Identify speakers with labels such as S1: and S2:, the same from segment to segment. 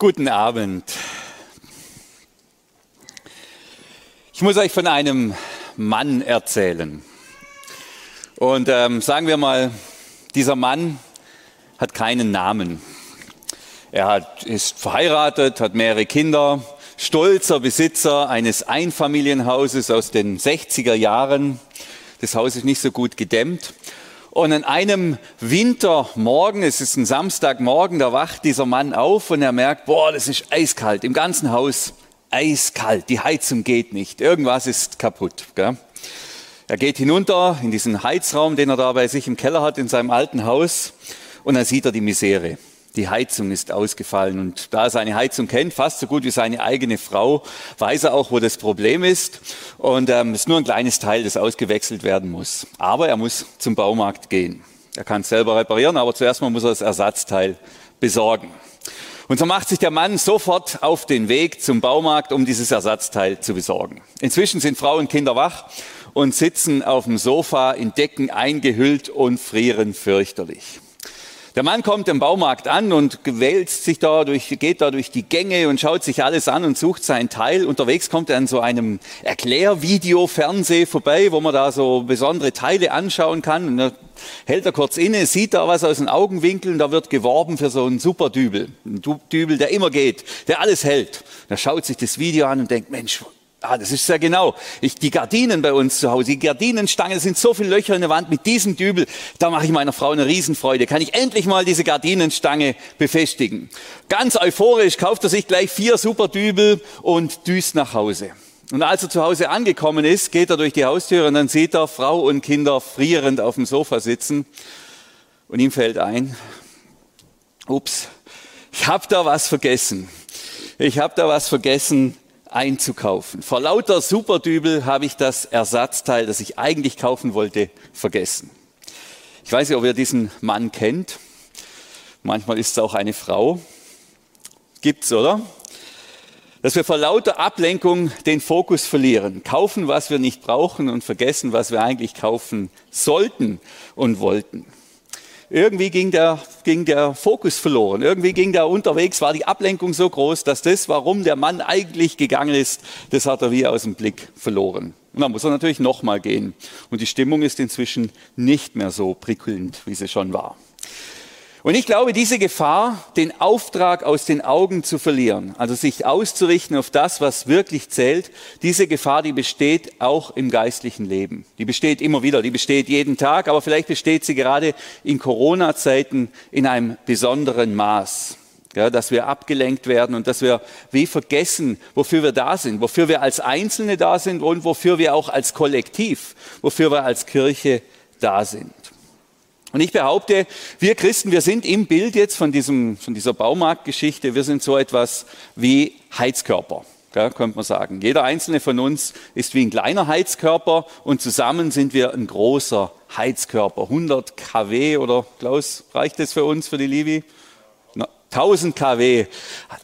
S1: Guten Abend. Ich muss euch von einem Mann erzählen. Und ähm, sagen wir mal, dieser Mann hat keinen Namen. Er hat, ist verheiratet, hat mehrere Kinder, stolzer Besitzer eines Einfamilienhauses aus den 60er Jahren. Das Haus ist nicht so gut gedämmt. Und an einem Wintermorgen, es ist ein Samstagmorgen, da wacht dieser Mann auf und er merkt, boah, das ist eiskalt, im ganzen Haus eiskalt, die Heizung geht nicht, irgendwas ist kaputt. Gell? Er geht hinunter in diesen Heizraum, den er da bei sich im Keller hat, in seinem alten Haus, und dann sieht er die Misere die Heizung ist ausgefallen. Und da er seine Heizung kennt, fast so gut wie seine eigene Frau, weiß er auch, wo das Problem ist. Und ähm, es ist nur ein kleines Teil, das ausgewechselt werden muss. Aber er muss zum Baumarkt gehen. Er kann es selber reparieren, aber zuerst mal muss er das Ersatzteil besorgen. Und so macht sich der Mann sofort auf den Weg zum Baumarkt, um dieses Ersatzteil zu besorgen. Inzwischen sind Frau und Kinder wach und sitzen auf dem Sofa in Decken eingehüllt und frieren fürchterlich. Der Mann kommt im Baumarkt an und wälzt sich da durch, geht da durch die Gänge und schaut sich alles an und sucht sein Teil. Unterwegs kommt er an so einem Erklärvideo-Fernseh vorbei, wo man da so besondere Teile anschauen kann. Und da hält er kurz inne, sieht da was aus den Augenwinkeln, da wird geworben für so einen super Dübel. Ein Dübel, der immer geht, der alles hält. Er schaut sich das Video an und denkt, Mensch, Ah, das ist sehr genau. Ich, die Gardinen bei uns zu Hause, die Gardinenstange, sind so viele Löcher in der Wand mit diesem Dübel. Da mache ich meiner Frau eine Riesenfreude. Kann ich endlich mal diese Gardinenstange befestigen? Ganz euphorisch kauft er sich gleich vier super Dübel und düst nach Hause. Und als er zu Hause angekommen ist, geht er durch die Haustür und dann sieht er Frau und Kinder frierend auf dem Sofa sitzen. Und ihm fällt ein, ups, ich habe da was vergessen. Ich habe da was vergessen einzukaufen. Vor lauter Superdübel habe ich das Ersatzteil, das ich eigentlich kaufen wollte, vergessen. Ich weiß nicht, ob ihr diesen Mann kennt. Manchmal ist es auch eine Frau. Gibt's, oder? Dass wir vor lauter Ablenkung den Fokus verlieren, kaufen, was wir nicht brauchen und vergessen, was wir eigentlich kaufen sollten und wollten. Irgendwie ging der, ging der Fokus verloren. Irgendwie ging der unterwegs, war die Ablenkung so groß, dass das, warum der Mann eigentlich gegangen ist, das hat er wie aus dem Blick verloren. Und dann muss er natürlich nochmal gehen. Und die Stimmung ist inzwischen nicht mehr so prickelnd, wie sie schon war. Und ich glaube, diese Gefahr, den Auftrag aus den Augen zu verlieren, also sich auszurichten auf das, was wirklich zählt, diese Gefahr, die besteht auch im geistlichen Leben. Die besteht immer wieder, die besteht jeden Tag, aber vielleicht besteht sie gerade in Corona-Zeiten in einem besonderen Maß. Ja, dass wir abgelenkt werden und dass wir wie vergessen, wofür wir da sind, wofür wir als Einzelne da sind und wofür wir auch als Kollektiv, wofür wir als Kirche da sind. Und ich behaupte, wir Christen, wir sind im Bild jetzt von, diesem, von dieser Baumarktgeschichte, wir sind so etwas wie Heizkörper, ja, könnte man sagen. Jeder einzelne von uns ist wie ein kleiner Heizkörper und zusammen sind wir ein großer Heizkörper. 100 kW oder Klaus, reicht das für uns, für die Livi? 1000 kW.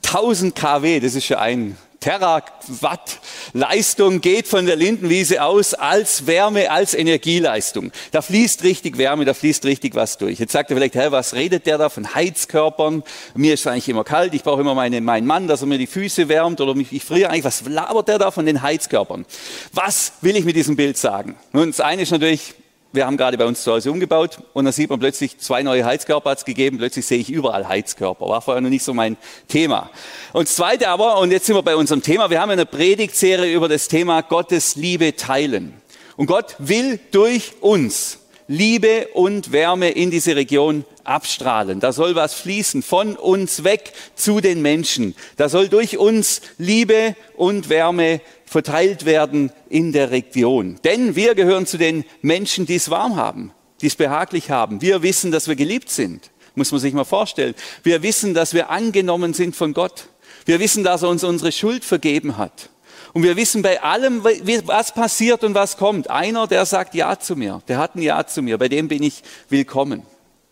S1: 1000 kW, das ist ja ein Terawatt Leistung geht von der Lindenwiese aus als Wärme, als Energieleistung. Da fließt richtig Wärme, da fließt richtig was durch. Jetzt sagt er vielleicht, hä, was redet der da von Heizkörpern? Mir ist eigentlich immer kalt, ich brauche immer meine, meinen Mann, dass er mir die Füße wärmt oder mich, ich friere eigentlich. Was labert der da von den Heizkörpern? Was will ich mit diesem Bild sagen? Nun, das eine ist natürlich, wir haben gerade bei uns zu Hause umgebaut und da sieht man plötzlich zwei neue Heizkörper hat es gegeben. Plötzlich sehe ich überall Heizkörper. War vorher noch nicht so mein Thema. Und das Zweite aber, und jetzt sind wir bei unserem Thema, wir haben eine Predigtserie über das Thema Gottes Liebe teilen. Und Gott will durch uns Liebe und Wärme in diese Region abstrahlen. Da soll was fließen von uns weg zu den Menschen. Da soll durch uns Liebe und Wärme verteilt werden in der Region. Denn wir gehören zu den Menschen, die es warm haben, die es behaglich haben. Wir wissen, dass wir geliebt sind. Muss man sich mal vorstellen. Wir wissen, dass wir angenommen sind von Gott. Wir wissen, dass er uns unsere Schuld vergeben hat. Und wir wissen bei allem, was passiert und was kommt. Einer, der sagt Ja zu mir, der hat ein Ja zu mir, bei dem bin ich willkommen.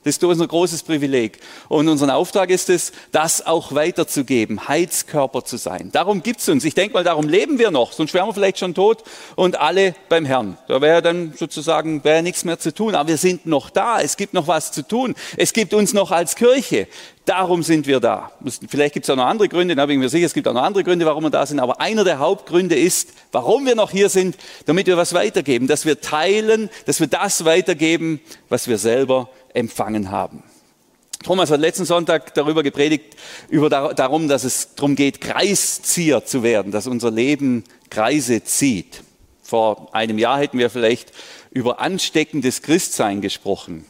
S1: Das ist unser großes Privileg. Und unser Auftrag ist es, das auch weiterzugeben, Heizkörper zu sein. Darum gibt's uns. Ich denke mal, darum leben wir noch. Sonst wären wir vielleicht schon tot und alle beim Herrn. Da wäre dann sozusagen wäre nichts mehr zu tun. Aber wir sind noch da. Es gibt noch was zu tun. Es gibt uns noch als Kirche. Darum sind wir da. Vielleicht gibt es auch noch andere Gründe, da bin ich mir sicher, es gibt auch noch andere Gründe, warum wir da sind, aber einer der Hauptgründe ist, warum wir noch hier sind, damit wir was weitergeben, dass wir teilen, dass wir das weitergeben, was wir selber empfangen haben. Thomas hat letzten Sonntag darüber gepredigt, über darum, dass es darum geht, Kreiszieher zu werden, dass unser Leben Kreise zieht. Vor einem Jahr hätten wir vielleicht über ansteckendes Christsein gesprochen.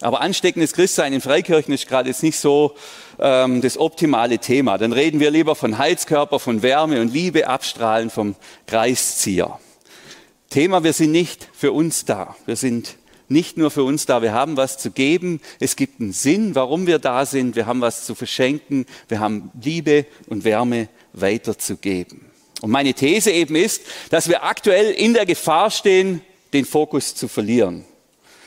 S1: Aber ansteckendes Christsein in Freikirchen ist gerade jetzt nicht so ähm, das optimale Thema. Dann reden wir lieber von Heizkörper, von Wärme und Liebe abstrahlen vom Kreiszieher. Thema, wir sind nicht für uns da. Wir sind nicht nur für uns da. Wir haben was zu geben. Es gibt einen Sinn, warum wir da sind. Wir haben was zu verschenken. Wir haben Liebe und Wärme weiterzugeben. Und meine These eben ist, dass wir aktuell in der Gefahr stehen, den Fokus zu verlieren.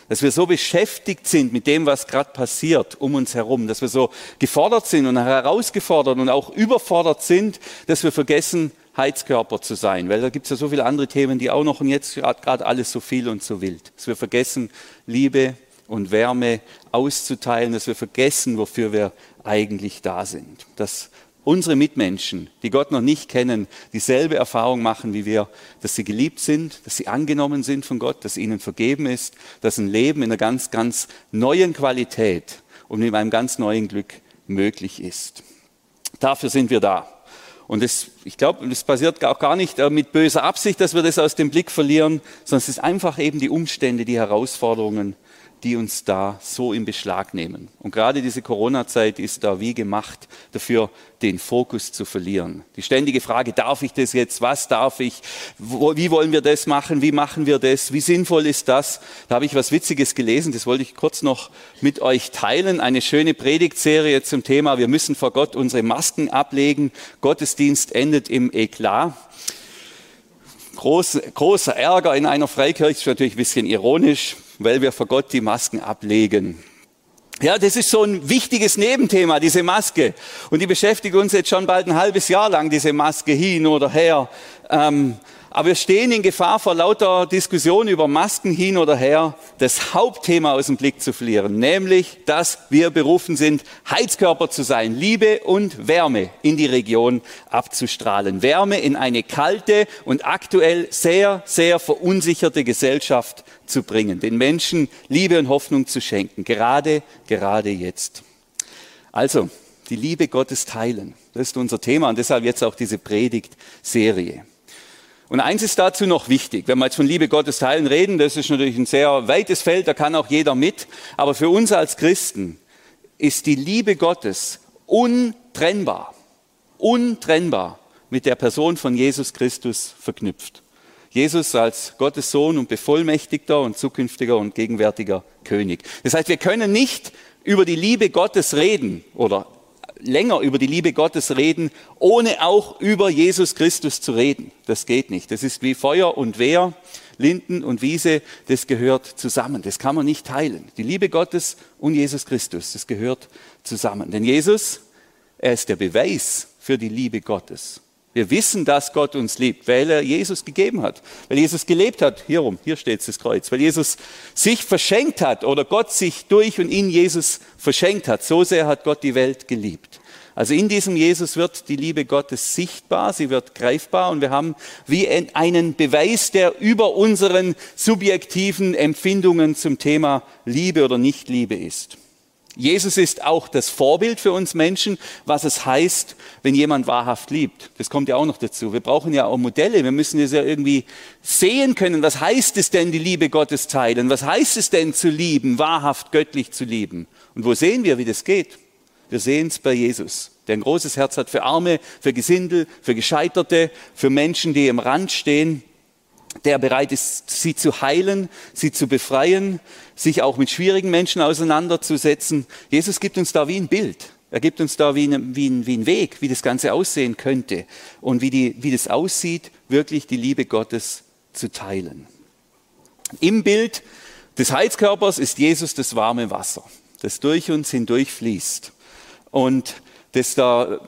S1: Dass wir so beschäftigt sind mit dem, was gerade passiert um uns herum, dass wir so gefordert sind und herausgefordert und auch überfordert sind, dass wir vergessen, Heizkörper zu sein, weil da gibt es ja so viele andere Themen, die auch noch und jetzt gerade alles so viel und so wild. Dass wir vergessen, Liebe und Wärme auszuteilen, dass wir vergessen, wofür wir eigentlich da sind. Dass unsere Mitmenschen, die Gott noch nicht kennen, dieselbe Erfahrung machen wie wir, dass sie geliebt sind, dass sie angenommen sind von Gott, dass ihnen vergeben ist, dass ein Leben in einer ganz, ganz neuen Qualität und mit einem ganz neuen Glück möglich ist. Dafür sind wir da. Und das, ich glaube, das passiert auch gar nicht äh, mit böser Absicht, dass wir das aus dem Blick verlieren, sondern es ist einfach eben die Umstände, die Herausforderungen, die uns da so in Beschlag nehmen. Und gerade diese Corona-Zeit ist da wie gemacht dafür, den Fokus zu verlieren. Die ständige Frage, darf ich das jetzt? Was darf ich? wie wollen wir das machen? Wie machen wir das? Wie sinnvoll ist das? Da habe ich was Witziges gelesen, das wollte ich kurz noch mit euch teilen. Eine schöne Predigtserie zum Thema, wir müssen vor Gott unsere Masken ablegen. Gottesdienst endet im Eklat. Groß, großer Ärger in einer Freikirche, ist natürlich ein bisschen ironisch weil wir vor Gott die Masken ablegen. Ja, das ist so ein wichtiges Nebenthema, diese Maske. Und die beschäftigt uns jetzt schon bald ein halbes Jahr lang, diese Maske hin oder her. Ähm, aber wir stehen in Gefahr vor lauter Diskussion über Masken hin oder her, das Hauptthema aus dem Blick zu verlieren, nämlich, dass wir berufen sind, Heizkörper zu sein, Liebe und Wärme in die Region abzustrahlen. Wärme in eine kalte und aktuell sehr, sehr verunsicherte Gesellschaft zu bringen, den Menschen Liebe und Hoffnung zu schenken, gerade, gerade jetzt. Also, die Liebe Gottes teilen. Das ist unser Thema und deshalb jetzt auch diese Predigtserie. Und eins ist dazu noch wichtig, wenn wir jetzt von Liebe Gottes teilen reden, das ist natürlich ein sehr weites Feld, da kann auch jeder mit, aber für uns als Christen ist die Liebe Gottes untrennbar, untrennbar mit der Person von Jesus Christus verknüpft. Jesus als Gottes Sohn und bevollmächtigter und zukünftiger und gegenwärtiger König. Das heißt, wir können nicht über die Liebe Gottes reden oder länger über die Liebe Gottes reden, ohne auch über Jesus Christus zu reden. Das geht nicht. Das ist wie Feuer und Wehr, Linden und Wiese, das gehört zusammen. Das kann man nicht teilen. Die Liebe Gottes und Jesus Christus, das gehört zusammen. Denn Jesus, er ist der Beweis für die Liebe Gottes. Wir wissen, dass Gott uns liebt, weil er Jesus gegeben hat, weil Jesus gelebt hat. Hierum, hier steht das Kreuz, weil Jesus sich verschenkt hat oder Gott sich durch und in Jesus verschenkt hat. So sehr hat Gott die Welt geliebt. Also in diesem Jesus wird die Liebe Gottes sichtbar, sie wird greifbar und wir haben wie einen Beweis, der über unseren subjektiven Empfindungen zum Thema Liebe oder Nichtliebe ist. Jesus ist auch das Vorbild für uns Menschen, was es heißt, wenn jemand wahrhaft liebt. Das kommt ja auch noch dazu. Wir brauchen ja auch Modelle. Wir müssen es ja irgendwie sehen können. Was heißt es denn, die Liebe Gottes teilen? Was heißt es denn zu lieben, wahrhaft göttlich zu lieben? Und wo sehen wir, wie das geht? Wir sehen es bei Jesus, der ein großes Herz hat für Arme, für Gesindel, für Gescheiterte, für Menschen, die im Rand stehen der bereit ist, sie zu heilen, sie zu befreien, sich auch mit schwierigen Menschen auseinanderzusetzen. Jesus gibt uns da wie ein Bild. Er gibt uns da wie, ein, wie, ein, wie ein Weg, wie das Ganze aussehen könnte und wie, die, wie das aussieht, wirklich die Liebe Gottes zu teilen. Im Bild des Heizkörpers ist Jesus das warme Wasser. das durch uns hindurch fließt und das da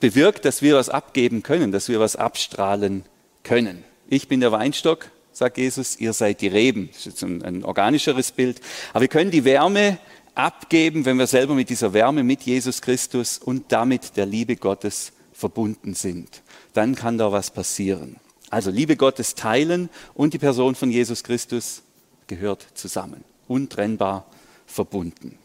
S1: bewirkt, dass wir was abgeben können, dass wir was abstrahlen können. Ich bin der Weinstock, sagt Jesus, ihr seid die Reben. Das ist jetzt ein, ein organischeres Bild. Aber wir können die Wärme abgeben, wenn wir selber mit dieser Wärme, mit Jesus Christus und damit der Liebe Gottes verbunden sind. Dann kann da was passieren. Also Liebe Gottes teilen und die Person von Jesus Christus gehört zusammen, untrennbar verbunden.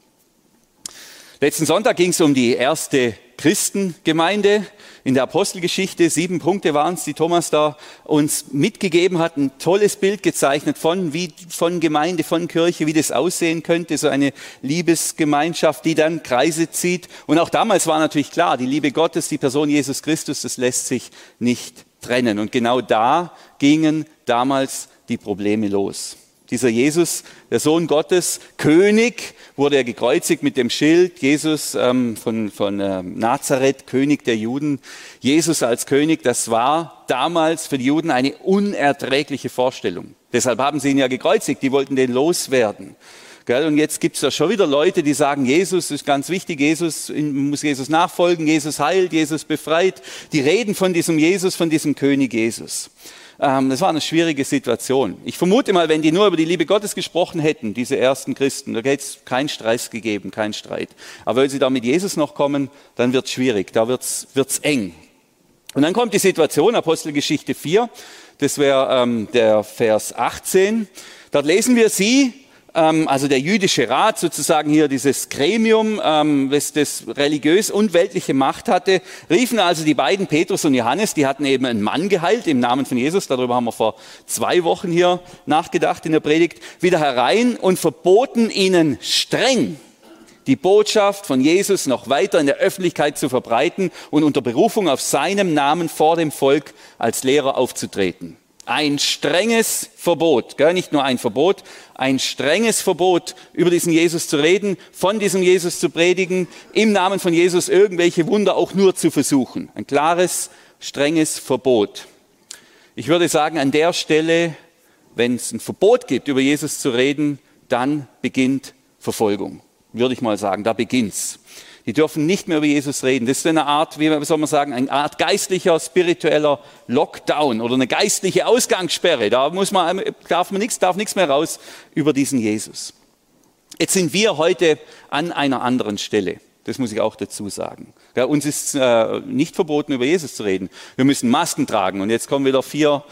S1: Letzten Sonntag ging es um die erste Christengemeinde in der Apostelgeschichte. Sieben Punkte waren es, die Thomas da uns mitgegeben hat. Ein tolles Bild gezeichnet von, wie, von Gemeinde, von Kirche, wie das aussehen könnte. So eine Liebesgemeinschaft, die dann Kreise zieht. Und auch damals war natürlich klar, die Liebe Gottes, die Person Jesus Christus, das lässt sich nicht trennen. Und genau da gingen damals die Probleme los. Dieser Jesus, der Sohn Gottes, König, wurde er gekreuzigt mit dem Schild. Jesus ähm, von, von äh, Nazareth, König der Juden. Jesus als König, das war damals für die Juden eine unerträgliche Vorstellung. Deshalb haben sie ihn ja gekreuzigt. Die wollten den loswerden. Und jetzt gibt es da schon wieder Leute, die sagen, Jesus ist ganz wichtig, Jesus muss Jesus nachfolgen, Jesus heilt, Jesus befreit. Die reden von diesem Jesus, von diesem König Jesus. Ähm, das war eine schwierige Situation. Ich vermute mal, wenn die nur über die Liebe Gottes gesprochen hätten, diese ersten Christen, da hätte es keinen Stress gegeben, keinen Streit. Aber wenn sie da mit Jesus noch kommen, dann wird es schwierig, da wird es eng. Und dann kommt die Situation, Apostelgeschichte 4, das wäre ähm, der Vers 18. Dort lesen wir sie, also der jüdische Rat, sozusagen hier dieses Gremium, ähm, das, das religiös und weltliche Macht hatte, riefen also die beiden, Petrus und Johannes, die hatten eben einen Mann geheilt im Namen von Jesus, darüber haben wir vor zwei Wochen hier nachgedacht in der Predigt, wieder herein und verboten ihnen streng, die Botschaft von Jesus noch weiter in der Öffentlichkeit zu verbreiten und unter Berufung auf seinem Namen vor dem Volk als Lehrer aufzutreten. Ein strenges Verbot, gell? nicht nur ein Verbot, ein strenges Verbot, über diesen Jesus zu reden, von diesem Jesus zu predigen, im Namen von Jesus irgendwelche Wunder auch nur zu versuchen. Ein klares, strenges Verbot. Ich würde sagen, an der Stelle, wenn es ein Verbot gibt, über Jesus zu reden, dann beginnt Verfolgung. Würde ich mal sagen, da beginnt's. Die dürfen nicht mehr über Jesus reden. Das ist eine Art, wie soll man sagen, eine Art geistlicher, spiritueller Lockdown oder eine geistliche Ausgangssperre. Da muss man, darf man nichts, darf nichts mehr raus über diesen Jesus. Jetzt sind wir heute an einer anderen Stelle. Das muss ich auch dazu sagen. Ja, uns ist äh, nicht verboten, über Jesus zu reden. Wir müssen Masken tragen. Und jetzt kommen wieder vier,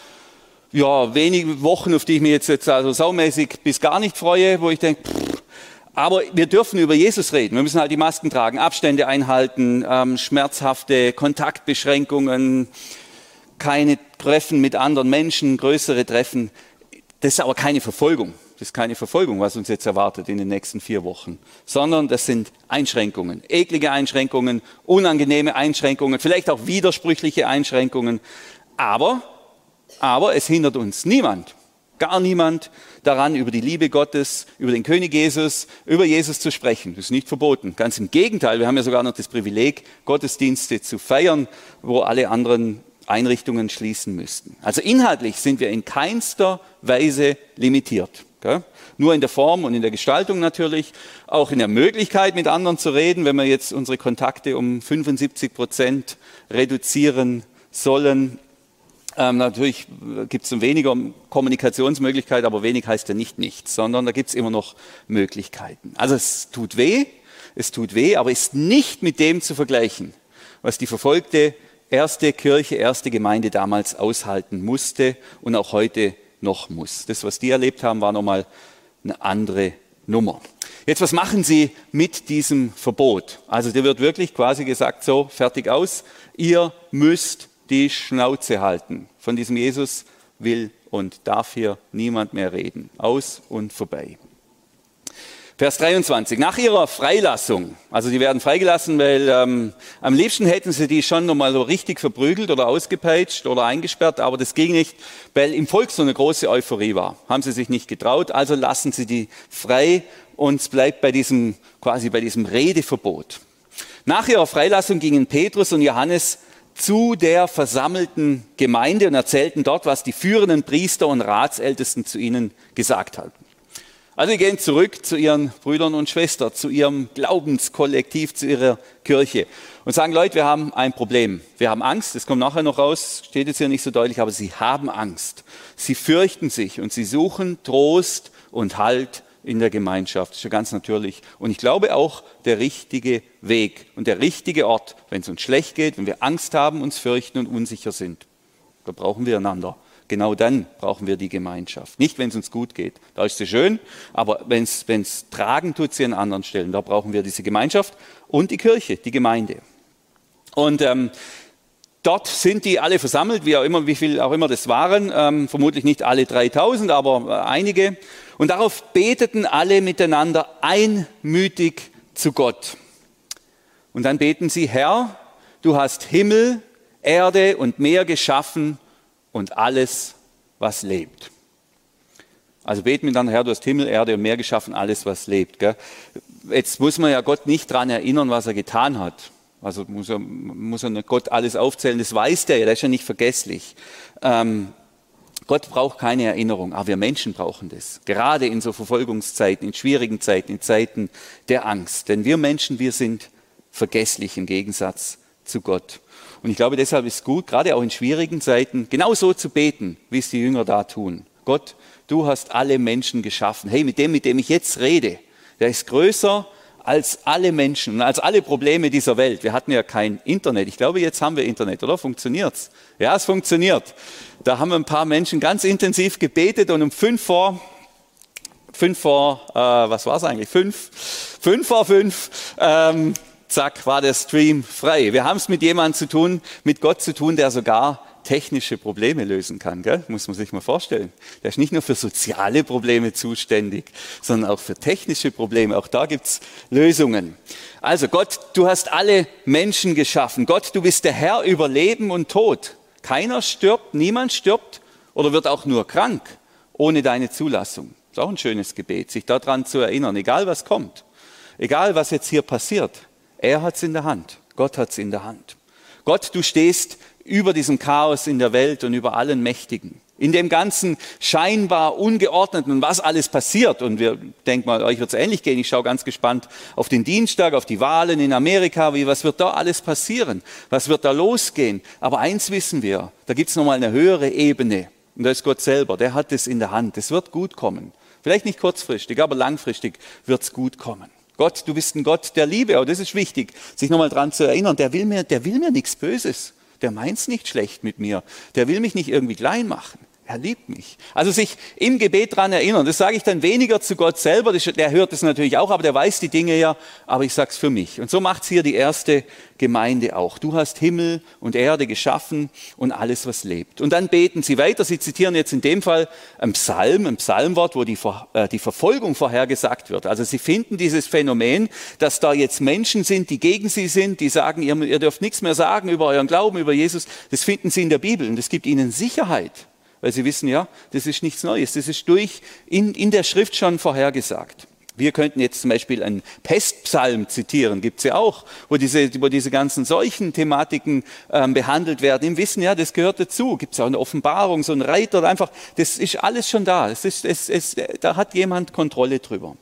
S1: ja, wenige Wochen, auf die ich mich jetzt, jetzt also saumäßig bis gar nicht freue, wo ich denke, pff, aber wir dürfen über Jesus reden. Wir müssen halt die Masken tragen, Abstände einhalten, ähm, schmerzhafte Kontaktbeschränkungen, keine Treffen mit anderen Menschen, größere Treffen. Das ist aber keine Verfolgung. Das ist keine Verfolgung, was uns jetzt erwartet in den nächsten vier Wochen, sondern das sind Einschränkungen, eklige Einschränkungen, unangenehme Einschränkungen, vielleicht auch widersprüchliche Einschränkungen. Aber, aber es hindert uns niemand gar niemand daran, über die Liebe Gottes, über den König Jesus, über Jesus zu sprechen. Das ist nicht verboten. Ganz im Gegenteil, wir haben ja sogar noch das Privileg, Gottesdienste zu feiern, wo alle anderen Einrichtungen schließen müssten. Also inhaltlich sind wir in keinster Weise limitiert. Gell? Nur in der Form und in der Gestaltung natürlich, auch in der Möglichkeit, mit anderen zu reden, wenn wir jetzt unsere Kontakte um 75 Prozent reduzieren sollen, ähm, natürlich gibt es weniger Kommunikationsmöglichkeiten, aber wenig heißt ja nicht nichts, sondern da gibt es immer noch Möglichkeiten. Also es tut weh, es tut weh, aber ist nicht mit dem zu vergleichen, was die verfolgte erste Kirche, erste Gemeinde damals aushalten musste und auch heute noch muss. Das, was die erlebt haben, war nochmal eine andere Nummer. Jetzt, was machen Sie mit diesem Verbot? Also, dir wird wirklich quasi gesagt, so, fertig aus. Ihr müsst die Schnauze halten. Von diesem Jesus will und darf hier niemand mehr reden. Aus und vorbei. Vers 23. Nach ihrer Freilassung, also die werden freigelassen, weil ähm, am liebsten hätten sie die schon nochmal so richtig verprügelt oder ausgepeitscht oder eingesperrt, aber das ging nicht, weil im Volk so eine große Euphorie war. Haben sie sich nicht getraut, also lassen sie die frei und es bleibt bei diesem, quasi bei diesem Redeverbot. Nach ihrer Freilassung gingen Petrus und Johannes zu der versammelten Gemeinde und erzählten dort, was die führenden Priester und Ratsältesten zu ihnen gesagt hatten. Also sie gehen zurück zu ihren Brüdern und Schwestern, zu ihrem Glaubenskollektiv, zu ihrer Kirche und sagen, Leute, wir haben ein Problem. Wir haben Angst, das kommt nachher noch raus, steht jetzt hier nicht so deutlich, aber sie haben Angst. Sie fürchten sich und sie suchen Trost und Halt in der Gemeinschaft. Das ist ja ganz natürlich. Und ich glaube auch der richtige Weg und der richtige Ort, wenn es uns schlecht geht, wenn wir Angst haben, uns fürchten und unsicher sind. Da brauchen wir einander. Genau dann brauchen wir die Gemeinschaft. Nicht, wenn es uns gut geht. Da ist sie schön, aber wenn es tragen tut sie an anderen Stellen. Da brauchen wir diese Gemeinschaft und die Kirche, die Gemeinde. Und ähm, dort sind die alle versammelt, wie auch immer, wie viel auch immer das waren. Ähm, vermutlich nicht alle 3000, aber äh, einige. Und darauf beteten alle miteinander einmütig zu Gott. Und dann beten sie, Herr, du hast Himmel, Erde und Meer geschaffen und alles, was lebt. Also beten wir dann, Herr, du hast Himmel, Erde und Meer geschaffen, alles, was lebt. Gell? Jetzt muss man ja Gott nicht daran erinnern, was er getan hat. Also muss er, muss er Gott alles aufzählen, das weiß der ja, der ist ja nicht vergesslich. Ähm, Gott braucht keine Erinnerung, aber wir Menschen brauchen das. Gerade in so Verfolgungszeiten, in schwierigen Zeiten, in Zeiten der Angst. Denn wir Menschen, wir sind vergesslich im Gegensatz zu Gott. Und ich glaube, deshalb ist es gut, gerade auch in schwierigen Zeiten, genau so zu beten, wie es die Jünger da tun. Gott, du hast alle Menschen geschaffen. Hey, mit dem, mit dem ich jetzt rede, der ist größer als alle Menschen und als alle Probleme dieser Welt. Wir hatten ja kein Internet. Ich glaube, jetzt haben wir Internet, oder? Funktioniert's? Ja, es funktioniert. Da haben ein paar Menschen ganz intensiv gebetet und um fünf vor, fünf vor, äh, was war es eigentlich? Fünf, fünf vor fünf, ähm, zack, war der Stream frei. Wir haben es mit jemandem zu tun, mit Gott zu tun, der sogar technische Probleme lösen kann. Gell? Muss man sich mal vorstellen. Der ist nicht nur für soziale Probleme zuständig, sondern auch für technische Probleme. Auch da gibt's Lösungen. Also Gott, du hast alle Menschen geschaffen. Gott, du bist der Herr über Leben und Tod. Keiner stirbt, niemand stirbt oder wird auch nur krank ohne deine Zulassung. Ist auch ein schönes Gebet, sich daran zu erinnern, egal was kommt, egal was jetzt hier passiert. Er hat es in der Hand. Gott hat es in der Hand. Gott, du stehst über diesem Chaos in der Welt und über allen Mächtigen. In dem ganzen scheinbar ungeordneten, was alles passiert. Und wir denken mal, euch wird es ähnlich gehen. Ich schaue ganz gespannt auf den Dienstag, auf die Wahlen in Amerika. Wie, was wird da alles passieren? Was wird da losgehen? Aber eins wissen wir, da gibt es nochmal eine höhere Ebene. Und da ist Gott selber. Der hat es in der Hand. Es wird gut kommen. Vielleicht nicht kurzfristig, aber langfristig wird es gut kommen. Gott, du bist ein Gott der Liebe. Aber das ist wichtig, sich nochmal dran zu erinnern. Der will mir, der will mir nichts Böses. Der meint's nicht schlecht mit mir. Der will mich nicht irgendwie klein machen. Er liebt mich. Also sich im Gebet dran erinnern. Das sage ich dann weniger zu Gott selber. Der hört es natürlich auch, aber der weiß die Dinge ja. Aber ich sage es für mich. Und so macht's hier die erste Gemeinde auch. Du hast Himmel und Erde geschaffen und alles, was lebt. Und dann beten sie weiter. Sie zitieren jetzt in dem Fall ein Psalm, ein Psalmwort, wo die, äh, die Verfolgung vorhergesagt wird. Also sie finden dieses Phänomen, dass da jetzt Menschen sind, die gegen sie sind, die sagen, ihr, ihr dürft nichts mehr sagen über euren Glauben, über Jesus. Das finden sie in der Bibel und es gibt ihnen Sicherheit weil sie wissen, ja, das ist nichts Neues, das ist durch in, in der Schrift schon vorhergesagt. Wir könnten jetzt zum Beispiel einen Pestpsalm zitieren, gibt's ja auch, wo diese, wo diese ganzen solchen Thematiken ähm, behandelt werden. Im Wissen, ja, das gehört dazu. Gibt's auch eine Offenbarung, so ein Reiter, einfach, das ist alles schon da. Es ist, es, es, da hat jemand Kontrolle drüber.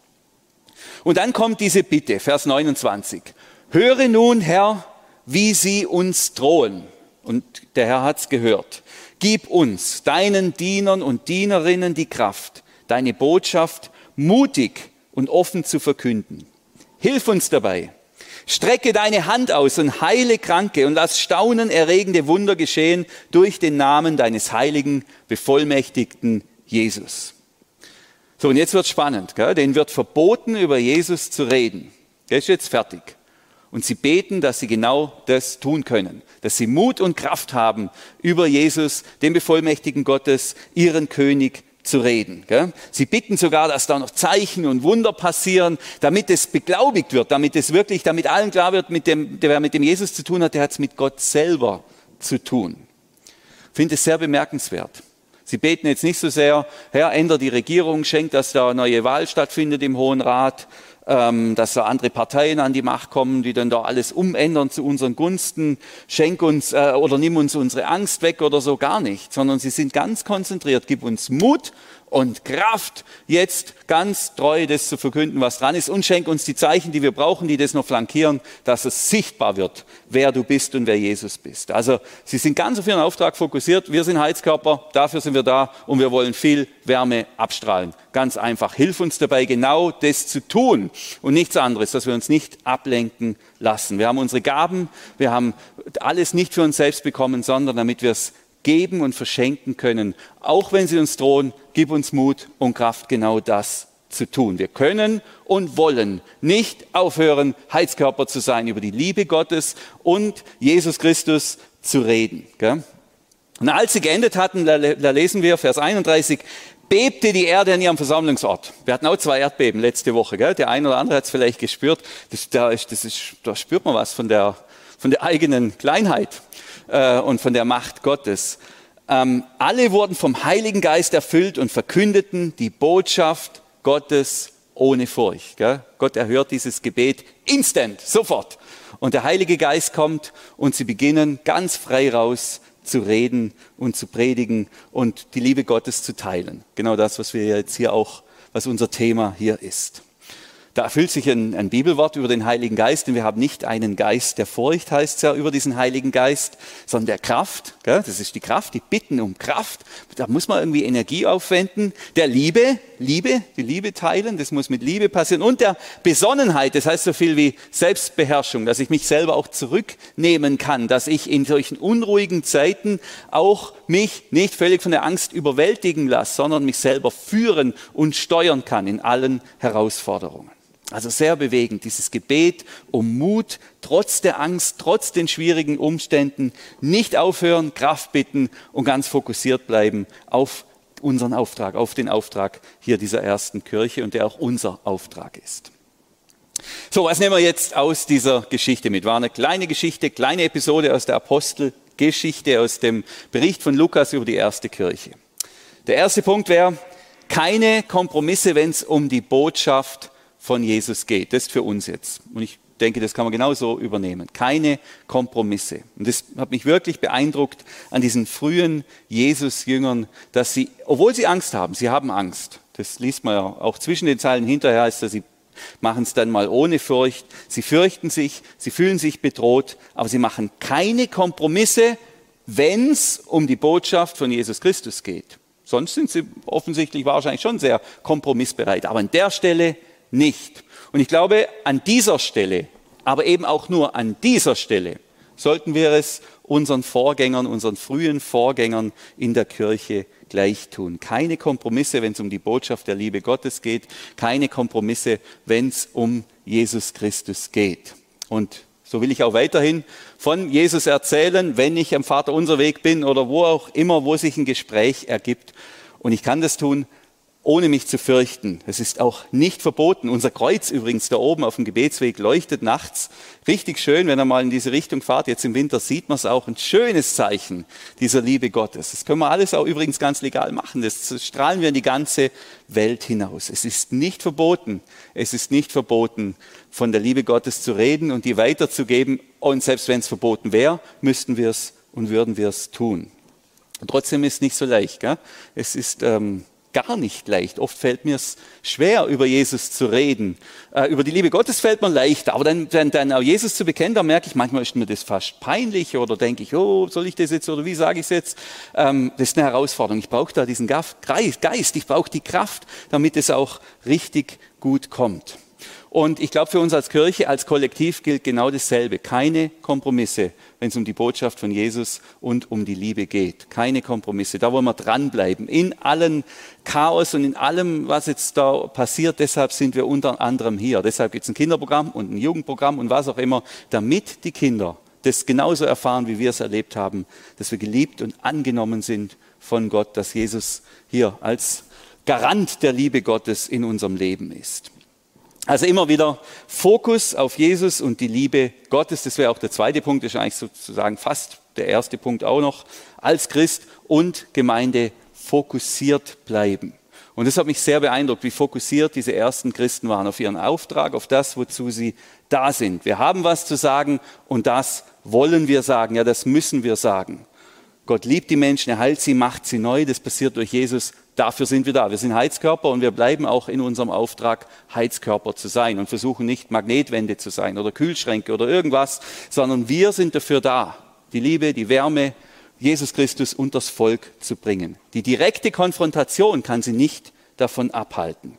S1: Und dann kommt diese Bitte, Vers 29. Höre nun, Herr, wie sie uns drohen. Und der Herr hat's gehört. Gib uns, deinen Dienern und Dienerinnen, die Kraft, deine Botschaft mutig und offen zu verkünden. Hilf uns dabei. Strecke deine Hand aus und heile Kranke und lass staunenerregende Wunder geschehen durch den Namen deines heiligen, bevollmächtigten Jesus. So, und jetzt wird spannend. Gell? Den wird verboten, über Jesus zu reden. Der ist jetzt fertig. Und sie beten, dass sie genau das tun können, dass sie Mut und Kraft haben, über Jesus, den Bevollmächtigen Gottes, ihren König zu reden. Sie bitten sogar, dass da noch Zeichen und Wunder passieren, damit es beglaubigt wird, damit es wirklich, damit allen klar wird, mit dem, der mit dem Jesus zu tun hat, der hat es mit Gott selber zu tun. Ich finde es sehr bemerkenswert. Sie beten jetzt nicht so sehr, Herr, ändere die Regierung, schenkt, dass da eine neue Wahl stattfindet im Hohen Rat, ähm, dass da andere Parteien an die Macht kommen, die dann da alles umändern zu unseren Gunsten, schenk uns äh, oder nimm uns unsere Angst weg oder so gar nicht, sondern sie sind ganz konzentriert, gib uns Mut und Kraft, jetzt ganz treu das zu verkünden, was dran ist und schenk uns die Zeichen, die wir brauchen, die das noch flankieren, dass es sichtbar wird, wer du bist und wer Jesus bist. Also sie sind ganz auf ihren Auftrag fokussiert. Wir sind Heizkörper, dafür sind wir da und wir wollen viel Wärme abstrahlen. Ganz einfach. Hilf uns dabei, genau das zu tun und nichts anderes, dass wir uns nicht ablenken lassen. Wir haben unsere Gaben, wir haben alles nicht für uns selbst bekommen, sondern damit wir es geben und verschenken können. Auch wenn sie uns drohen, gib uns Mut und Kraft, genau das zu tun. Wir können und wollen nicht aufhören, Heizkörper zu sein, über die Liebe Gottes und Jesus Christus zu reden. Und als sie geendet hatten, da lesen wir Vers 31, bebte die Erde an ihrem Versammlungsort. Wir hatten auch zwei Erdbeben letzte Woche. Gell? Der eine oder andere hat es vielleicht gespürt. Das, da, ist, das ist, da spürt man was von der, von der eigenen Kleinheit äh, und von der Macht Gottes. Ähm, alle wurden vom Heiligen Geist erfüllt und verkündeten die Botschaft Gottes ohne Furcht. Gell? Gott erhört dieses Gebet instant, sofort. Und der Heilige Geist kommt und sie beginnen ganz frei raus zu reden und zu predigen und die Liebe Gottes zu teilen. Genau das, was wir jetzt hier auch, was unser Thema hier ist. Da erfüllt sich ein, ein, Bibelwort über den Heiligen Geist, denn wir haben nicht einen Geist der Furcht, heißt es ja über diesen Heiligen Geist, sondern der Kraft. Gell? Das ist die Kraft, die Bitten um Kraft. Da muss man irgendwie Energie aufwenden. Der Liebe, Liebe, die Liebe teilen, das muss mit Liebe passieren. Und der Besonnenheit, das heißt so viel wie Selbstbeherrschung, dass ich mich selber auch zurücknehmen kann, dass ich in solchen unruhigen Zeiten auch mich nicht völlig von der Angst überwältigen lasse, sondern mich selber führen und steuern kann in allen Herausforderungen. Also sehr bewegend, dieses Gebet um Mut, trotz der Angst, trotz den schwierigen Umständen, nicht aufhören, Kraft bitten und ganz fokussiert bleiben auf unseren Auftrag, auf den Auftrag hier dieser ersten Kirche und der auch unser Auftrag ist. So, was nehmen wir jetzt aus dieser Geschichte mit? War eine kleine Geschichte, kleine Episode aus der Apostelgeschichte, aus dem Bericht von Lukas über die erste Kirche. Der erste Punkt wäre, keine Kompromisse, wenn es um die Botschaft von Jesus geht. Das ist für uns jetzt. Und ich denke, das kann man genauso übernehmen. Keine Kompromisse. Und das hat mich wirklich beeindruckt an diesen frühen Jesus-Jüngern, dass sie, obwohl sie Angst haben, sie haben Angst. Das liest man ja auch zwischen den Zeilen hinterher, heißt dass sie machen es dann mal ohne Furcht. Sie fürchten sich, sie fühlen sich bedroht, aber sie machen keine Kompromisse, wenn es um die Botschaft von Jesus Christus geht. Sonst sind sie offensichtlich wahrscheinlich schon sehr kompromissbereit. Aber an der Stelle nicht. Und ich glaube, an dieser Stelle, aber eben auch nur an dieser Stelle, sollten wir es unseren Vorgängern, unseren frühen Vorgängern in der Kirche gleich tun. Keine Kompromisse, wenn es um die Botschaft der Liebe Gottes geht, keine Kompromisse, wenn es um Jesus Christus geht. Und so will ich auch weiterhin von Jesus erzählen, wenn ich am Vater unser Weg bin oder wo auch immer, wo sich ein Gespräch ergibt. Und ich kann das tun, ohne mich zu fürchten. Es ist auch nicht verboten. Unser Kreuz übrigens da oben auf dem Gebetsweg leuchtet nachts. Richtig schön, wenn ihr mal in diese Richtung fahrt. Jetzt im Winter sieht man es auch. Ein schönes Zeichen dieser Liebe Gottes. Das können wir alles auch übrigens ganz legal machen. Das strahlen wir in die ganze Welt hinaus. Es ist nicht verboten. Es ist nicht verboten, von der Liebe Gottes zu reden und die weiterzugeben. Und selbst wenn es verboten wäre, müssten wir es und würden wir es tun. Trotzdem ist es nicht so leicht. Gell? Es ist ähm, gar nicht leicht. Oft fällt mir es schwer, über Jesus zu reden. Äh, über die Liebe Gottes fällt mir leichter, aber dann, dann, dann auch Jesus zu bekennen, da merke ich, manchmal ist mir das fast peinlich oder denke ich, oh, soll ich das jetzt oder wie sage ich es jetzt? Ähm, das ist eine Herausforderung. Ich brauche da diesen Geist, ich brauche die Kraft, damit es auch richtig gut kommt. Und ich glaube, für uns als Kirche, als Kollektiv gilt genau dasselbe. Keine Kompromisse, wenn es um die Botschaft von Jesus und um die Liebe geht. Keine Kompromisse. Da wollen wir dranbleiben. In allen Chaos und in allem, was jetzt da passiert. Deshalb sind wir unter anderem hier. Deshalb gibt es ein Kinderprogramm und ein Jugendprogramm und was auch immer, damit die Kinder das genauso erfahren, wie wir es erlebt haben, dass wir geliebt und angenommen sind von Gott, dass Jesus hier als Garant der Liebe Gottes in unserem Leben ist. Also immer wieder Fokus auf Jesus und die Liebe Gottes. Das wäre auch der zweite Punkt, das ist eigentlich sozusagen fast der erste Punkt auch noch. Als Christ und Gemeinde fokussiert bleiben. Und das hat mich sehr beeindruckt, wie fokussiert diese ersten Christen waren auf ihren Auftrag, auf das, wozu sie da sind. Wir haben was zu sagen und das wollen wir sagen. Ja, das müssen wir sagen. Gott liebt die Menschen, er heilt sie, macht sie neu. Das passiert durch Jesus Dafür sind wir da. Wir sind Heizkörper und wir bleiben auch in unserem Auftrag, Heizkörper zu sein und versuchen nicht Magnetwände zu sein oder Kühlschränke oder irgendwas, sondern wir sind dafür da, die Liebe, die Wärme, Jesus Christus und das Volk zu bringen. Die direkte Konfrontation kann sie nicht davon abhalten.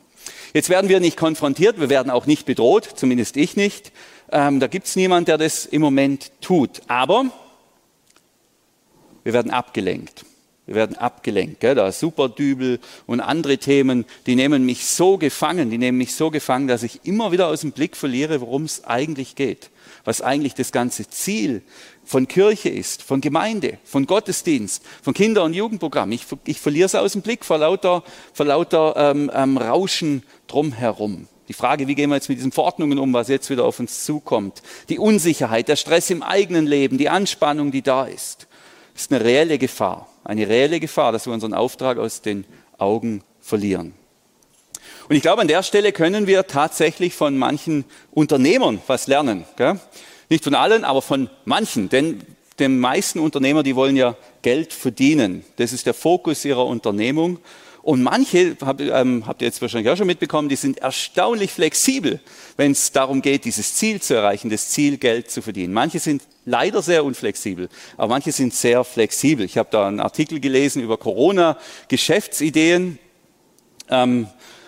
S1: Jetzt werden wir nicht konfrontiert, wir werden auch nicht bedroht, zumindest ich nicht. Ähm, da gibt es niemanden, der das im Moment tut. Aber wir werden abgelenkt. Wir werden abgelenkt. Gell? Da Superdübel und andere Themen, die nehmen mich so gefangen, die nehmen mich so gefangen, dass ich immer wieder aus dem Blick verliere, worum es eigentlich geht. Was eigentlich das ganze Ziel von Kirche ist, von Gemeinde, von Gottesdienst, von Kinder- und Jugendprogramm. Ich, ich verliere es aus dem Blick vor lauter, vor lauter ähm, ähm, Rauschen drumherum. Die Frage, wie gehen wir jetzt mit diesen Verordnungen um, was jetzt wieder auf uns zukommt. Die Unsicherheit, der Stress im eigenen Leben, die Anspannung, die da ist, ist eine reelle Gefahr eine reelle Gefahr, dass wir unseren Auftrag aus den Augen verlieren. Und ich glaube, an der Stelle können wir tatsächlich von manchen Unternehmern was lernen. Gell? Nicht von allen, aber von manchen. Denn die meisten Unternehmer, die wollen ja Geld verdienen. Das ist der Fokus ihrer Unternehmung. Und manche, habt, ähm, habt ihr jetzt wahrscheinlich auch schon mitbekommen, die sind erstaunlich flexibel, wenn es darum geht, dieses Ziel zu erreichen, das Ziel Geld zu verdienen. Manche sind leider sehr unflexibel, aber manche sind sehr flexibel. Ich habe da einen Artikel gelesen über Corona-Geschäftsideen. Ähm,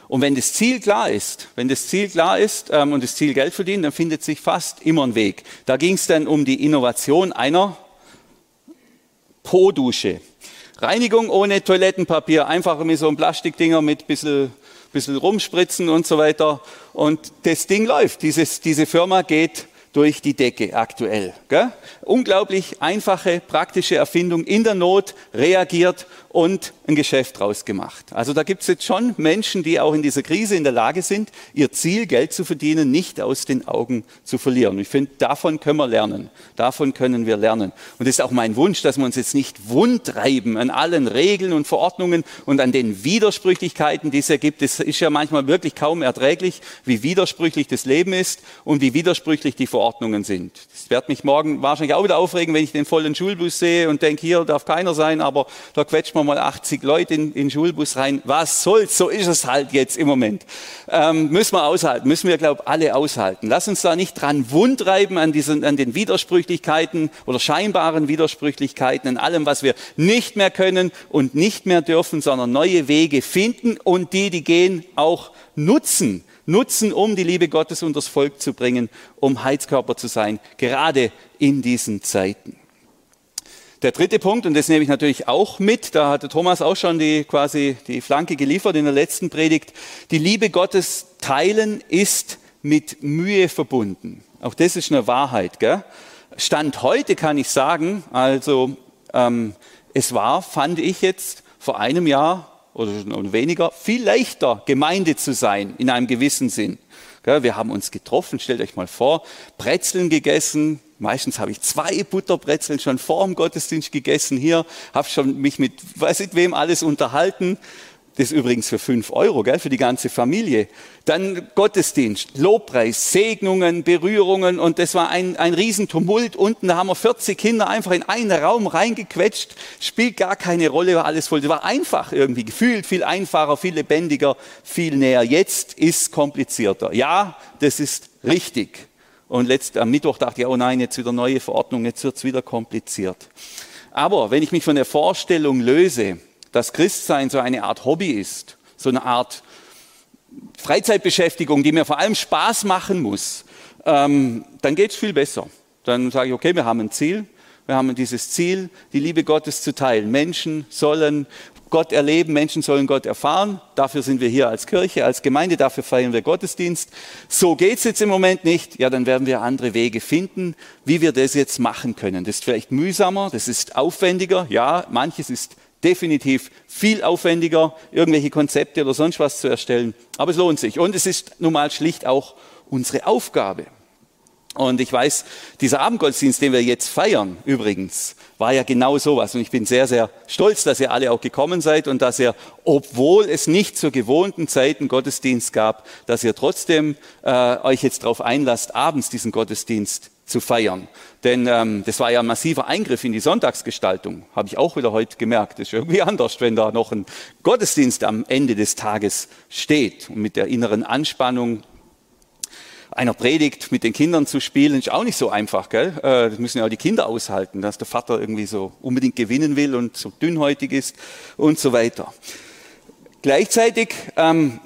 S1: und wenn das Ziel klar ist, wenn das Ziel klar ist ähm, und das Ziel Geld verdienen, dann findet sich fast immer ein Weg. Da ging es dann um die Innovation einer Po-Dusche. Reinigung ohne Toilettenpapier, einfach mit so einem Plastikdinger mit bisschen, bisschen rumspritzen und so weiter. Und das Ding läuft. Dieses, diese Firma geht durch die Decke aktuell. Gell? Unglaublich einfache, praktische Erfindung, in der Not reagiert und ein Geschäft draus gemacht. Also da gibt es jetzt schon Menschen, die auch in dieser Krise in der Lage sind, ihr Ziel, Geld zu verdienen, nicht aus den Augen zu verlieren. Ich finde, davon können wir lernen. Davon können wir lernen. Und das ist auch mein Wunsch, dass wir uns jetzt nicht wundreiben an allen Regeln und Verordnungen und an den Widersprüchlichkeiten, die es ergibt. Es ist ja manchmal wirklich kaum erträglich, wie widersprüchlich das Leben ist und wie widersprüchlich die Verordnungen sind. Das wird mich morgen wahrscheinlich auch wieder aufregen, wenn ich den vollen Schulbus sehe und denke, hier darf keiner sein, aber da quetscht man wir mal 80 Leute in, in den Schulbus rein. Was soll's? So ist es halt jetzt im Moment. Ähm, müssen wir aushalten, müssen wir, glaube alle aushalten. Lass uns da nicht dran wundreiben an, diesen, an den Widersprüchlichkeiten oder scheinbaren Widersprüchlichkeiten, an allem, was wir nicht mehr können und nicht mehr dürfen, sondern neue Wege finden und die, die gehen, auch nutzen nutzen, um die Liebe Gottes unter das Volk zu bringen, um Heizkörper zu sein, gerade in diesen Zeiten. Der dritte Punkt, und das nehme ich natürlich auch mit, da hatte Thomas auch schon die, quasi die Flanke geliefert in der letzten Predigt, die Liebe Gottes teilen ist mit Mühe verbunden. Auch das ist eine Wahrheit. Gell? Stand heute kann ich sagen, also ähm, es war, fand ich jetzt vor einem Jahr oder weniger, viel leichter, Gemeinde zu sein in einem gewissen Sinn. Wir haben uns getroffen, stellt euch mal vor, Brezeln gegessen. Meistens habe ich zwei Butterbrezeln schon vor dem Gottesdienst gegessen hier, habe schon mich mit weiß ich wem alles unterhalten. Das ist übrigens für fünf Euro, gell, für die ganze Familie. Dann Gottesdienst, Lobpreis, Segnungen, Berührungen und das war ein, ein Riesentumult. Unten da haben wir 40 Kinder einfach in einen Raum reingequetscht. Spielt gar keine Rolle, war alles voll. Das war einfach irgendwie, gefühlt viel einfacher, viel lebendiger, viel näher. Jetzt ist komplizierter. Ja, das ist richtig. Und letzt, am Mittwoch dachte ich, oh nein, jetzt wieder neue Verordnung, jetzt wird es wieder kompliziert. Aber wenn ich mich von der Vorstellung löse, dass Christsein so eine Art Hobby ist, so eine Art Freizeitbeschäftigung, die mir vor allem Spaß machen muss, ähm, dann geht es viel besser. Dann sage ich, okay, wir haben ein Ziel, wir haben dieses Ziel, die Liebe Gottes zu teilen. Menschen sollen Gott erleben, Menschen sollen Gott erfahren. Dafür sind wir hier als Kirche, als Gemeinde, dafür feiern wir Gottesdienst. So geht es jetzt im Moment nicht. Ja, dann werden wir andere Wege finden, wie wir das jetzt machen können. Das ist vielleicht mühsamer, das ist aufwendiger. Ja, manches ist definitiv viel aufwendiger, irgendwelche Konzepte oder sonst was zu erstellen. Aber es lohnt sich. Und es ist nun mal schlicht auch unsere Aufgabe. Und ich weiß, dieser Abendgottesdienst, den wir jetzt feiern, übrigens, war ja genau sowas. Und ich bin sehr, sehr stolz, dass ihr alle auch gekommen seid und dass ihr, obwohl es nicht zur gewohnten Zeit einen Gottesdienst gab, dass ihr trotzdem äh, euch jetzt darauf einlasst, abends diesen Gottesdienst zu feiern. Denn ähm, das war ja ein massiver Eingriff in die Sonntagsgestaltung, habe ich auch wieder heute gemerkt. Das ist irgendwie anders, wenn da noch ein Gottesdienst am Ende des Tages steht und mit der inneren Anspannung einer Predigt mit den Kindern zu spielen, ist auch nicht so einfach. Gell? Äh, das müssen ja auch die Kinder aushalten, dass der Vater irgendwie so unbedingt gewinnen will und so dünnhäutig ist und so weiter. Gleichzeitig ähm,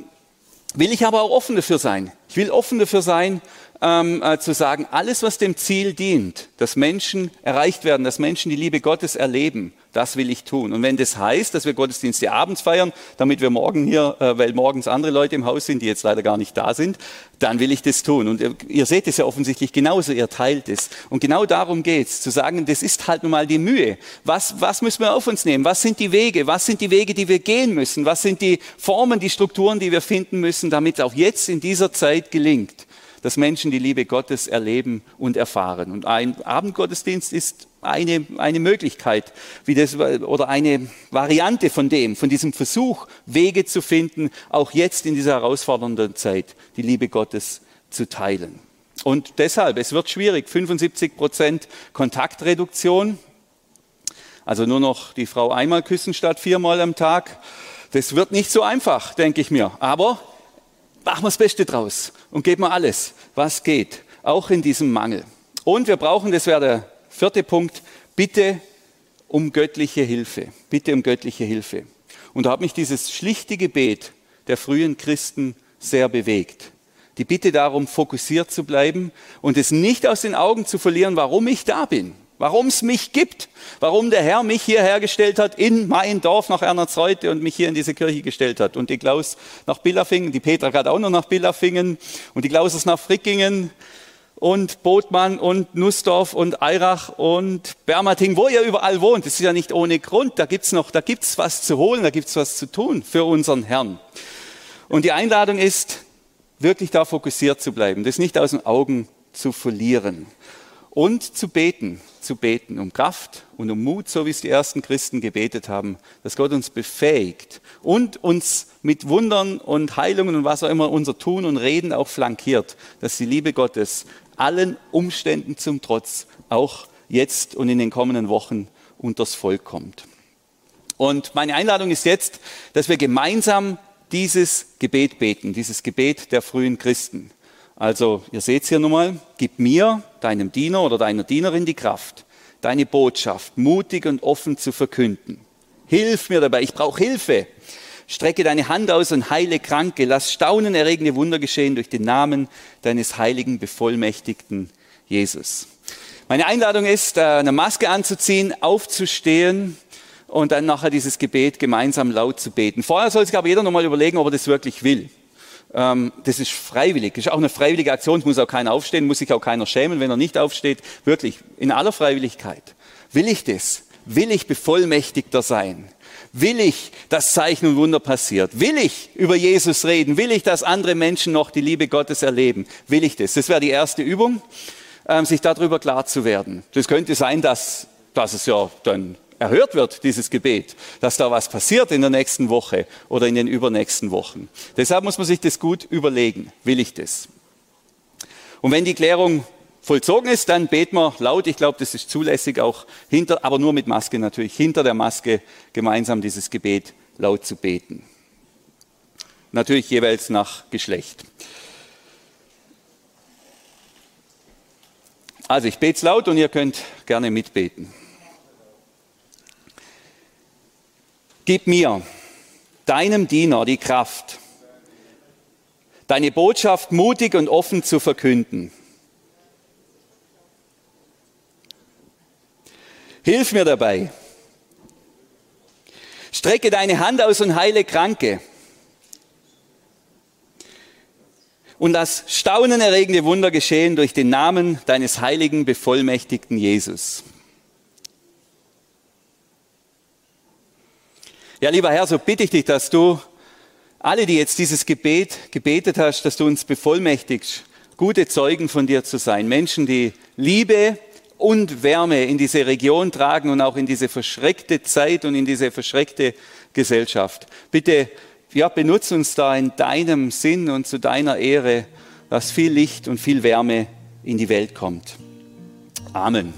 S1: will ich aber auch offen dafür sein. Ich will offen dafür sein, ähm, äh, zu sagen, alles, was dem Ziel dient, dass Menschen erreicht werden, dass Menschen die Liebe Gottes erleben, das will ich tun. Und wenn das heißt, dass wir Gottesdienste abends feiern, damit wir morgen hier, äh, weil morgens andere Leute im Haus sind, die jetzt leider gar nicht da sind, dann will ich das tun. Und ihr, ihr seht es ja offensichtlich genauso, ihr teilt es. Und genau darum geht's, zu sagen, das ist halt nun mal die Mühe. Was, was müssen wir auf uns nehmen? Was sind die Wege? Was sind die Wege, die wir gehen müssen? Was sind die Formen, die Strukturen, die wir finden müssen, damit auch jetzt in dieser Zeit gelingt? Dass Menschen die Liebe Gottes erleben und erfahren. Und ein Abendgottesdienst ist eine, eine Möglichkeit wie das, oder eine Variante von dem, von diesem Versuch, Wege zu finden, auch jetzt in dieser herausfordernden Zeit die Liebe Gottes zu teilen. Und deshalb, es wird schwierig, 75 Prozent Kontaktreduktion, also nur noch die Frau einmal küssen statt viermal am Tag. Das wird nicht so einfach, denke ich mir. Aber machen wir das Beste draus und geben wir alles, was geht, auch in diesem Mangel. Und wir brauchen, das wäre der vierte Punkt, bitte um göttliche Hilfe. Bitte um göttliche Hilfe. Und da hat mich dieses schlichte Gebet der frühen Christen sehr bewegt. Die Bitte darum, fokussiert zu bleiben und es nicht aus den Augen zu verlieren, warum ich da bin warum es mich gibt, warum der Herr mich hierher gestellt hat in mein Dorf nach Ernertsreute und mich hier in diese Kirche gestellt hat. Und die Klaus nach Billafingen, die Petra gerade auch noch nach Billafingen und die Klaus ist nach Frickingen und Botmann und Nussdorf und Eirach und Bermating, wo ihr überall wohnt. Das ist ja nicht ohne Grund. Da gibt's noch, da gibt's was zu holen, da gibt's was zu tun für unseren Herrn. Und die Einladung ist, wirklich da fokussiert zu bleiben, das nicht aus den Augen zu verlieren und zu beten, zu beten, um Kraft und um Mut, so wie es die ersten Christen gebetet haben, dass Gott uns befähigt und uns mit Wundern und Heilungen und was auch immer unser Tun und Reden auch flankiert, dass die Liebe Gottes allen Umständen zum Trotz auch jetzt und in den kommenden Wochen unters Volk kommt. Und meine Einladung ist jetzt, dass wir gemeinsam dieses Gebet beten, dieses Gebet der frühen Christen. Also, ihr seht es hier nochmal, gib mir, deinem Diener oder deiner Dienerin die Kraft, deine Botschaft mutig und offen zu verkünden. Hilf mir dabei, ich brauche Hilfe. Strecke deine Hand aus und heile Kranke, lass staunenerregende Wunder geschehen durch den Namen deines heiligen Bevollmächtigten Jesus. Meine Einladung ist, äh, eine Maske anzuziehen, aufzustehen und dann nachher dieses Gebet gemeinsam laut zu beten. Vorher soll sich aber jeder nochmal überlegen, ob er das wirklich will. Ähm, das ist freiwillig. Das ist auch eine freiwillige Aktion. Es muss auch keiner aufstehen, muss sich auch keiner schämen, wenn er nicht aufsteht. Wirklich, in aller Freiwilligkeit. Will ich das? Will ich bevollmächtigter sein? Will ich, dass Zeichen und Wunder passiert? Will ich über Jesus reden? Will ich, dass andere Menschen noch die Liebe Gottes erleben? Will ich das? Das wäre die erste Übung, ähm, sich darüber klar zu werden. Das könnte sein, dass, dass es ja dann erhört wird, dieses Gebet, dass da was passiert in der nächsten Woche oder in den übernächsten Wochen. Deshalb muss man sich das gut überlegen. Will ich das? Und wenn die Klärung vollzogen ist, dann beten wir laut. Ich glaube, das ist zulässig auch hinter, aber nur mit Maske natürlich, hinter der Maske gemeinsam dieses Gebet laut zu beten. Natürlich jeweils nach Geschlecht. Also ich bete es laut und ihr könnt gerne mitbeten. Gib mir, deinem Diener, die Kraft, deine Botschaft mutig und offen zu verkünden. Hilf mir dabei. Strecke deine Hand aus und heile Kranke. Und lass staunenerregende Wunder geschehen durch den Namen deines heiligen, bevollmächtigten Jesus. Ja, lieber Herr, so bitte ich dich, dass du alle, die jetzt dieses Gebet gebetet hast, dass du uns bevollmächtigst, gute Zeugen von dir zu sein. Menschen, die Liebe und Wärme in diese Region tragen und auch in diese verschreckte Zeit und in diese verschreckte Gesellschaft. Bitte, ja, benutze uns da in deinem Sinn und zu deiner Ehre, dass viel Licht und viel Wärme in die Welt kommt. Amen.